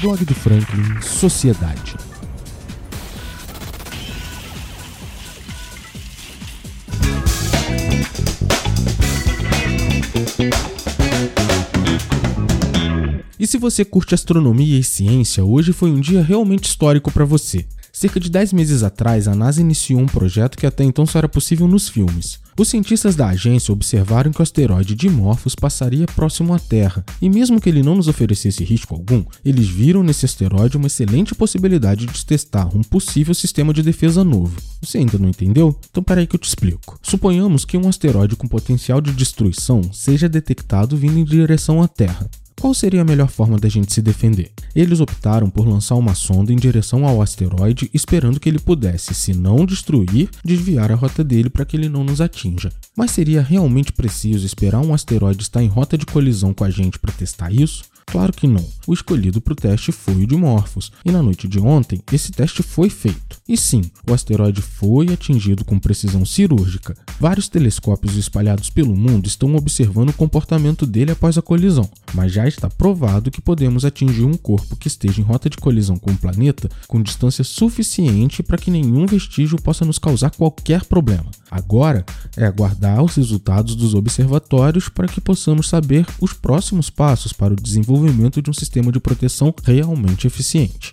Blog do Franklin Sociedade. E se você curte astronomia e ciência, hoje foi um dia realmente histórico para você. Cerca de 10 meses atrás, a NASA iniciou um projeto que até então só era possível nos filmes. Os cientistas da agência observaram que o asteroide Dimorphos passaria próximo à Terra, e mesmo que ele não nos oferecesse risco algum, eles viram nesse asteroide uma excelente possibilidade de testar um possível sistema de defesa novo. Você ainda não entendeu? Então peraí que eu te explico. Suponhamos que um asteroide com potencial de destruição seja detectado vindo em direção à Terra. Qual seria a melhor forma da gente se defender? Eles optaram por lançar uma sonda em direção ao asteroide, esperando que ele pudesse, se não destruir, desviar a rota dele para que ele não nos atinja. Mas seria realmente preciso esperar um asteroide estar em rota de colisão com a gente para testar isso? Claro que não. O escolhido para o teste foi o de Morphos, e na noite de ontem esse teste foi feito. E sim, o asteroide foi atingido com precisão cirúrgica. Vários telescópios espalhados pelo mundo estão observando o comportamento dele após a colisão, mas já está provado que podemos atingir um corpo que esteja em rota de colisão com o planeta com distância suficiente para que nenhum vestígio possa nos causar qualquer problema. Agora é aguardar os resultados dos observatórios para que possamos saber os próximos passos para o desenvolvimento de um sistema de proteção realmente eficiente.